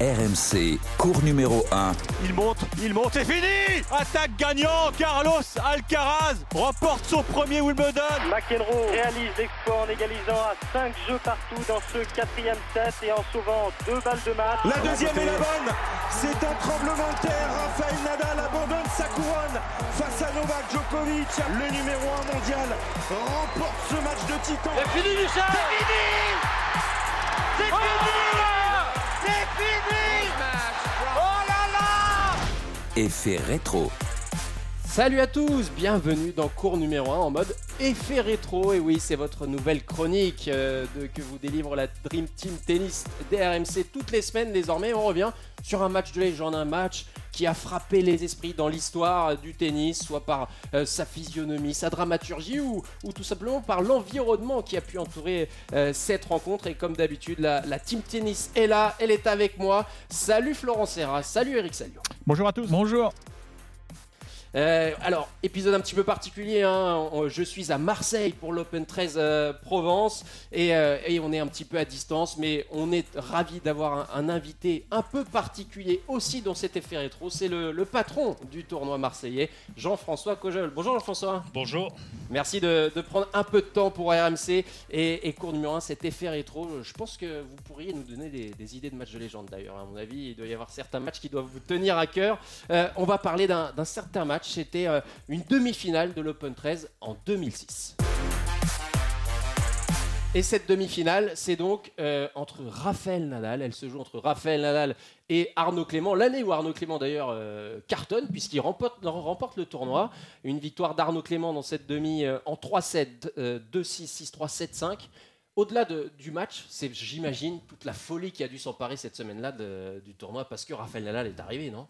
RMC, cours numéro 1. Il monte, il monte, c'est fini Attaque gagnant, Carlos Alcaraz remporte son premier Wimbledon. McEnroe réalise l'exploit en égalisant à 5 jeux partout dans ce quatrième set et en sauvant deux balles de match. La deuxième est la bonne C'est un tremblement de terre, Rafael Nadal abandonne sa couronne face à Novak Djokovic, le numéro 1 mondial, remporte ce match de titan. C'est fini Michel C'est fini C'est fini C'est fini Oh là là Effet rétro. Salut à tous, bienvenue dans cours numéro 1 en mode effet rétro. Et oui, c'est votre nouvelle chronique euh, de, que vous délivre la Dream Team Tennis DRMC toutes les semaines. Désormais, on revient sur un match de légende, un match qui a frappé les esprits dans l'histoire du tennis, soit par euh, sa physionomie, sa dramaturgie ou, ou tout simplement par l'environnement qui a pu entourer euh, cette rencontre. Et comme d'habitude, la, la Team Tennis est là, elle est avec moi. Salut Florent Serra, salut Eric Salio. Bonjour à tous. Bonjour. Euh, alors, épisode un petit peu particulier, hein. Je suis à Marseille pour l'Open 13 euh, Provence et, euh, et on est un petit peu à distance, mais on est ravi d'avoir un, un invité un peu particulier aussi dans cet effet rétro. C'est le, le patron du tournoi marseillais, Jean-François Cojol. Bonjour Jean-François. Bonjour. Merci de, de prendre un peu de temps pour RMC et, et cours numéro 1, cet effet rétro. Je pense que vous pourriez nous donner des, des idées de matchs de légende d'ailleurs. À mon avis, il doit y avoir certains matchs qui doivent vous tenir à cœur. On va parler d'un certain match. C'était euh, une demi-finale de l'Open 13 en 2006. Et cette demi-finale, c'est donc euh, entre Raphaël Nadal, elle se joue entre Raphaël Nadal et Arnaud Clément, l'année où Arnaud Clément d'ailleurs euh, cartonne, puisqu'il remporte, le tournoi. Une victoire d'Arnaud Clément dans cette demi euh, en 3-7, euh, 2-6, 6-3, 7-5. Au-delà de- du match, c'est, j'imagine, toute la folie qui a dû s'emparer cette semaine-là du tournoi, parce que Raphaël Nadal est arrivé, non?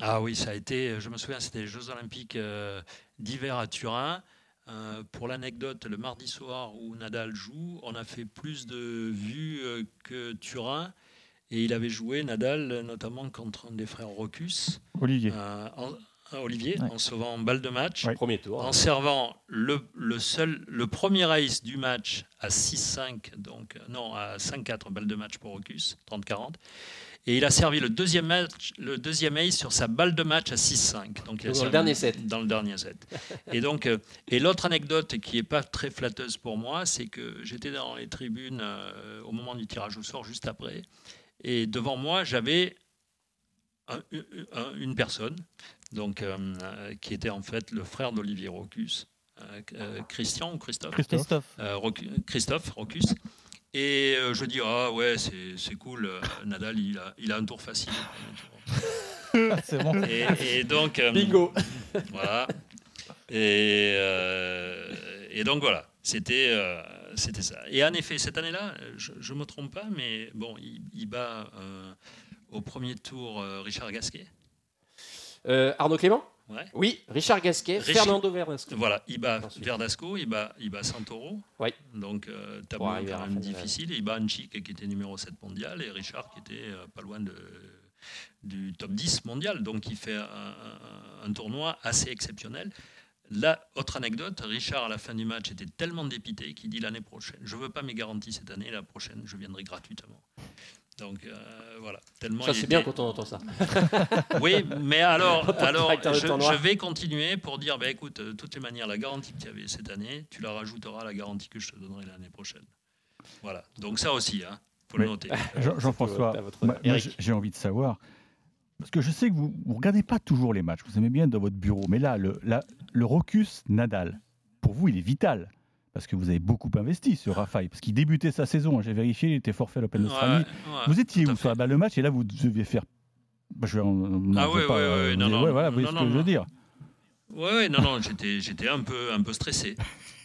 Ah oui, ça a été, je me souviens, c'était les Jeux Olympiques euh, d'hiver à Turin. Euh, pour l'anecdote, le mardi soir où Nadal joue, on a fait plus de vues euh, que Turin. Et il avait joué, Nadal, notamment contre un des frères Rocus, Olivier. euh, en- euh, Olivier, Ouais. en sauvant balle de match, Ouais. Premier tour. en servant le, le seul, le premier ace du match à 6-5, donc non, à 5-4 balle de match pour Rocus, 30-40. Et il a servi le deuxième, match, le deuxième ace sur sa balle de match à 6-5. Donc il a Dans le dernier set. Dans le dernier set. et donc, euh, et l'autre anecdote qui n'est pas très flatteuse pour moi, c'est que j'étais dans les tribunes euh, au moment du tirage au sort, juste après. Et devant moi, j'avais un- un- une personne, donc, euh, qui était en fait le frère d'Olivier Rocus, euh, euh, Christian ou Christophe? Christophe. euh, Roc- Christophe Rocus. Et euh, je dis, ah ouais, c'est c'est cool, euh, Nadal, il a, il a un tour facile. C'est bon. Et, et donc, euh, Bingo voilà. Et, euh, et donc voilà, c'était euh, c'était ça. Et en effet, cette année-là, je ne me trompe pas, mais bon, il, il bat euh, au premier tour euh, Richard Gasquet. Euh, Arnaud Clément Ouais. Oui, Richard Gasquet, Richard- Fernando Verdasco. Voilà, il bat Ensuite. Verdasco, il bat, il bat Santoro. Oui. Donc, euh, tableau quand même difficile. Il bat Anchik qui était numéro 7 mondial et Richard qui était pas loin de, du top 10 mondial. Donc, il fait un, un- un tournoi assez exceptionnel. La autre anecdote, Richard à la fin du match était tellement dépité qu'il dit l'année prochaine, je veux pas mes garanties cette année, la prochaine je viendrai gratuitement. Donc euh, voilà, tellement Ça, c'est était- bien quand on entend ça. oui, mais alors, alors je, vais continuer pour dire, bah, écoute, de toutes les manières, la garantie que tu avais cette année, tu la rajouteras à la garantie que je te donnerai l'année prochaine. Voilà, donc ça aussi, il faut le noter. Jean- Jean-François, j'ai- j'ai envie de savoir, parce que je sais que vous ne regardez pas toujours les matchs, vous aimez bien dans votre bureau, mais là, le, la- le Rocus Nadal, pour vous, il est vital. Parce que vous avez beaucoup investi sur Rafael, parce qu'il débutait sa saison, hein, j'ai vérifié, il était forfait à l'Open Ouais, d'Australie. ouais. Vous étiez où balle de match? Et là vous deviez faire. Bah, je vais en- non, Ah ouais, ouais, euh, ouais, vous non, non, ouais, voilà, vous voyez non, ce non, que je veux non. dire. Ouais, ouais, non, non, j'étais, un peu, un peu stressé.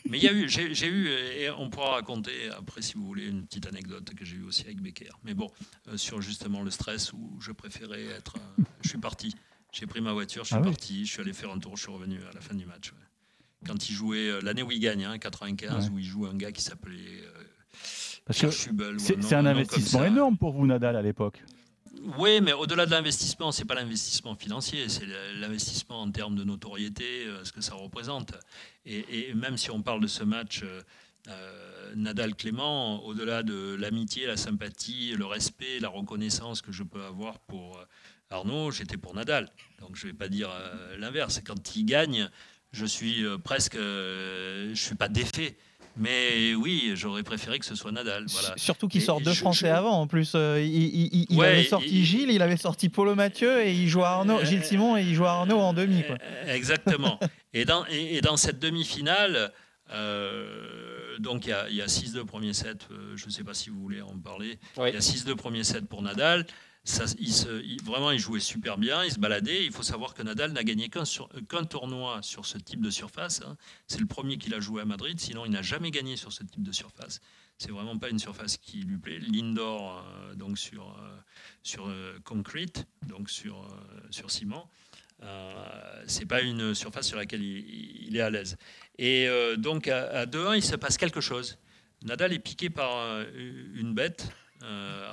Mais il y a eu, j'ai, eu, et on pourra raconter après si vous voulez une petite anecdote que j'ai eue aussi avec Becker. Mais bon, euh, sur justement le stress où je préférais être, euh, je suis parti. J'ai pris ma voiture, je suis Ah oui. parti, je suis allé faire un tour, je suis revenu à la fin du match. ouais. Quand il jouait euh, l'année où il gagne, hein, 95, Ouais. où il joue un gars qui s'appelait euh, c'est un investissement énorme pour vous, Nadal, à l'époque. Oui, mais au-delà de l'investissement, c'est pas l'investissement financier, c'est l'investissement en termes de notoriété, euh, ce que ça représente. Et, et même si on parle de ce match, euh, Nadal Clément, au-delà de l'amitié, la sympathie, le respect, la reconnaissance que je peux avoir pour Arnaud, j'étais pour Nadal. Donc je ne vais pas dire l'inverse. Quand il gagne, je suis presque, je suis pas défait. Mais oui, j'aurais préféré que ce soit Nadal. Voilà. Surtout qu'il sort deux Français avant. En plus, euh, il, avait sorti Gilles, il avait sorti Paulo Mathieu et il joue à Arnaud, Gilles Simon et il joue à Arnaud en demi. Quoi. Euh, exactement. et, dans, et, dans cette demi-finale, euh, donc il y a, 6-2 premier set. je ne sais pas si vous voulez en parler. Il y a 6-2 premier set pour Nadal il vraiment, il jouait super bien, il se baladait. Il faut savoir que Nadal n'a gagné qu'un tournoi sur ce type de surface. Hein. C'est le premier qu'il a joué à Madrid, sinon il n'a jamais gagné sur ce type de surface. C'est vraiment pas une surface qui lui plaît. L'indoor, euh, donc sur, euh, sur euh, concrete, donc sur, sur ciment, c'est pas une surface sur laquelle il, est à l'aise. Et donc à, à 2-1, il se passe quelque chose. Nadal est piqué par une bête,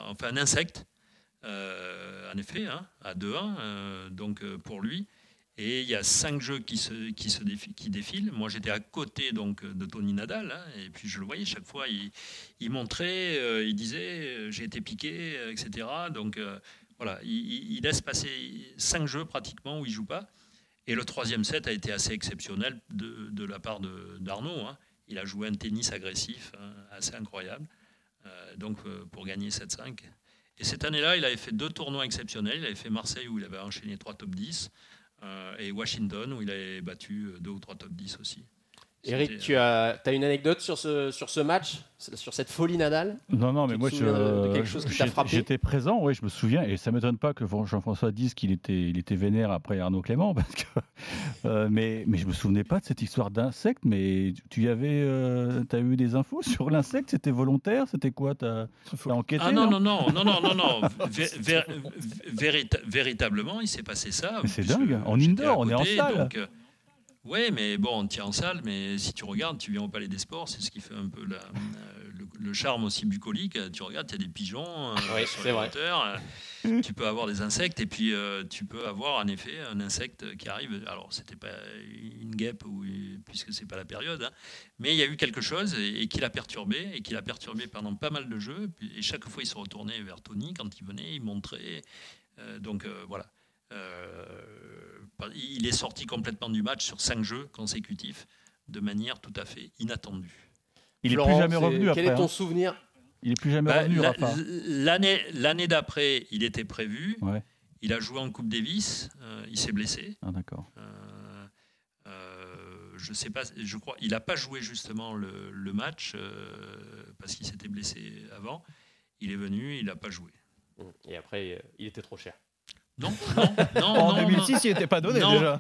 enfin un insecte euh, en effet, hein, à 2-1, euh, donc euh, pour lui. Et il y a cinq jeux qui, se, qui, se qui défilent. Moi, j'étais à côté donc, de Tony Nadal, hein, et puis je le voyais chaque fois. Il montrait, il disait j'ai été piqué, etc. Donc voilà, il, laisse passer cinq jeux pratiquement où il joue pas. Et le troisième set a été assez exceptionnel de, la part d'Arnaud. Hein. Il a joué un tennis agressif hein, assez incroyable. donc pour gagner 7-5. Et cette année-là, il avait fait deux tournois exceptionnels. Il avait fait Marseille où il avait enchaîné trois top 10 euh, et Washington où il avait battu euh, deux ou trois top 10 aussi. Eric, tu as, as, une anecdote sur ce, sur ce match, sur cette folie Nadal? Non, non, mais moi, j'étais présent, oui, je me souviens, et ça ne m'étonne pas que Jean-François dise qu'il était, il était vénère après Arnaud Clément, parce que, euh, mais, mais je ne me souvenais pas de cette histoire d'insecte, mais tu avais, euh, as eu des infos sur l'insecte? C'était volontaire? C'était quoi? Tu as, enquêté Ah non, non, non, non, non, non, non. véritablement, il s'est passé ça. C'est dingue, en indoor, on est en salle. Donc, euh, oui, mais bon, on tient en salle, mais si tu regardes, tu viens au Palais des Sports, c'est ce qui fait un peu la, le, charme aussi bucolique. Tu regardes, il y a des pigeons euh, sur les euh, tu peux avoir des insectes, et puis euh, tu peux avoir en effet un insecte qui arrive. Alors, c'était pas une guêpe, ou, puisque c'est pas la période, hein, mais il y a eu quelque chose et, qui l'a perturbé, et qui l'a perturbé pendant pas mal de jeux. Et chaque fois, il se retournait vers Tony quand il venait, il montrait. donc voilà. Il est sorti complètement du match sur cinq jeux consécutifs de manière tout à fait inattendue. Il est plus jamais revenu après. Quel est ton hein. souvenir Il est plus jamais bah, revenu, L'année l'année d'après, il était prévu. Il a joué en Coupe Davis. Euh, il s'est blessé. Ah d'accord. Euh, euh, je sais pas. Je crois. Il n'a pas joué justement le, le match parce qu'il s'était blessé avant. Il est venu. Il n'a pas joué. Et après, il était trop cher. Non, non, non. en 2006, il n'était pas donné déjà.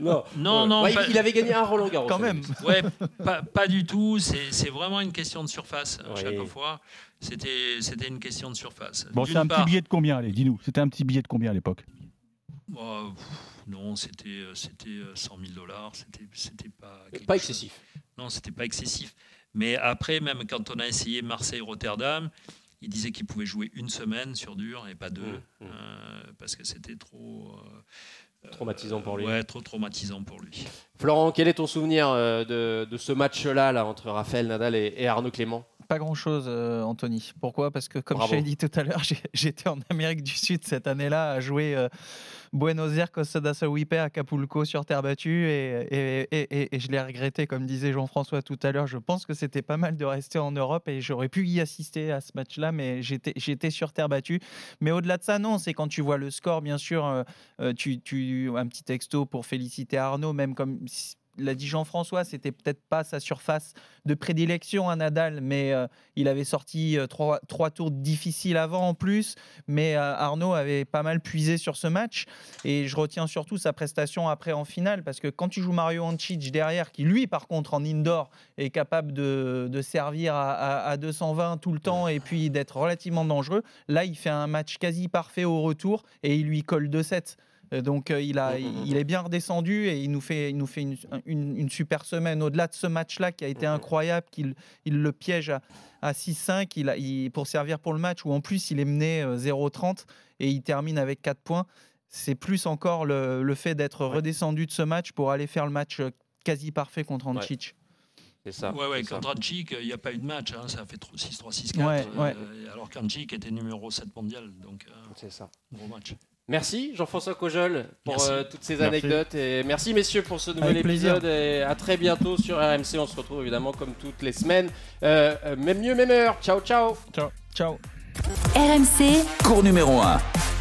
non, non, non il avait gagné un Roland Garros. Quand même. Ouais, pas, pas du tout. C'est vraiment une question de surface à chaque fois. C'était une question de surface. Bon, c'est un petit billet de combien Allez, dis-nous. C'était un petit billet de combien à l'époque oh, Non, c'était 100 000 dollars. C'était pas. Pas excessif. Non, c'était pas excessif. Mais après, même quand on a essayé Marseille-Rotterdam, il disait qu'il pouvait jouer une semaine sur dur et pas deux, mmh, mmh. Euh, parce que c'était trop. Euh, traumatisant pour lui. Ouais, trop traumatisant pour lui. Florent, quel est ton souvenir euh, de, ce match-là là, entre Raphaël Nadal et, Arnaud Clément? Pas grand-chose, Anthony. Pourquoi? Parce que, comme je l'ai dit tout à l'heure, j'étais en Amérique du Sud cette année-là à jouer Buenos Aires, Costa da Sauipe, Acapulco sur terre battue. Et, et, je l'ai regretté, comme disait Jean-François tout à l'heure. Je pense que c'était pas mal de rester en Europe et j'aurais pu y assister à ce match-là, mais j'étais sur terre battue. Mais au-delà de ça, non, c'est quand tu vois le score, bien sûr, euh, euh, tu, tu, un petit texto pour féliciter Arnaud, même comme l'a dit Jean-François, c'était peut-être pas sa surface de prédilection à Nadal, mais euh, il avait sorti euh, trois, tours difficiles avant en plus. Mais euh, Arnaud avait pas mal puisé sur ce match. Et je retiens surtout sa prestation après en finale, parce que quand tu joues Mario Ancic derrière, qui lui, par contre, en indoor, est capable de, servir à, à, 220 tout le temps et puis d'être relativement dangereux, là, il fait un match quasi parfait au retour et il lui colle 2-7. Euh, donc euh, il, a, mm, mm, mm. il est bien redescendu et il nous fait, il nous fait une, une, super semaine. Au-delà de ce match-là qui a été incroyable, qu'il il le piège à, à 6-5 il il, pour servir pour le match, où en plus il est mené 0-30 euh, et il termine avec 4 points. C'est plus encore le, le fait d'être redescendu de ce match pour aller faire le match quasi parfait contre Ancic. C'est ça. Ouais, ouais, contre Djik, il n'y a pas eu de match. hein, ça a fait 6-3, 6-4. Ouais, ouais. euh, alors qu'Andjik était numéro 7 mondial. Donc, euh, C'est ça. gros match. Merci Jean-François Cojol pour Merci. euh, toutes ces Merci. anecdotes et merci messieurs pour ce nouvel Avec plaisir. épisode et à très bientôt sur RMC. On se retrouve évidemment comme toutes les semaines. Euh, euh, même mieux, même heure. Ciao, ciao. Ciao. Cours numéro 1.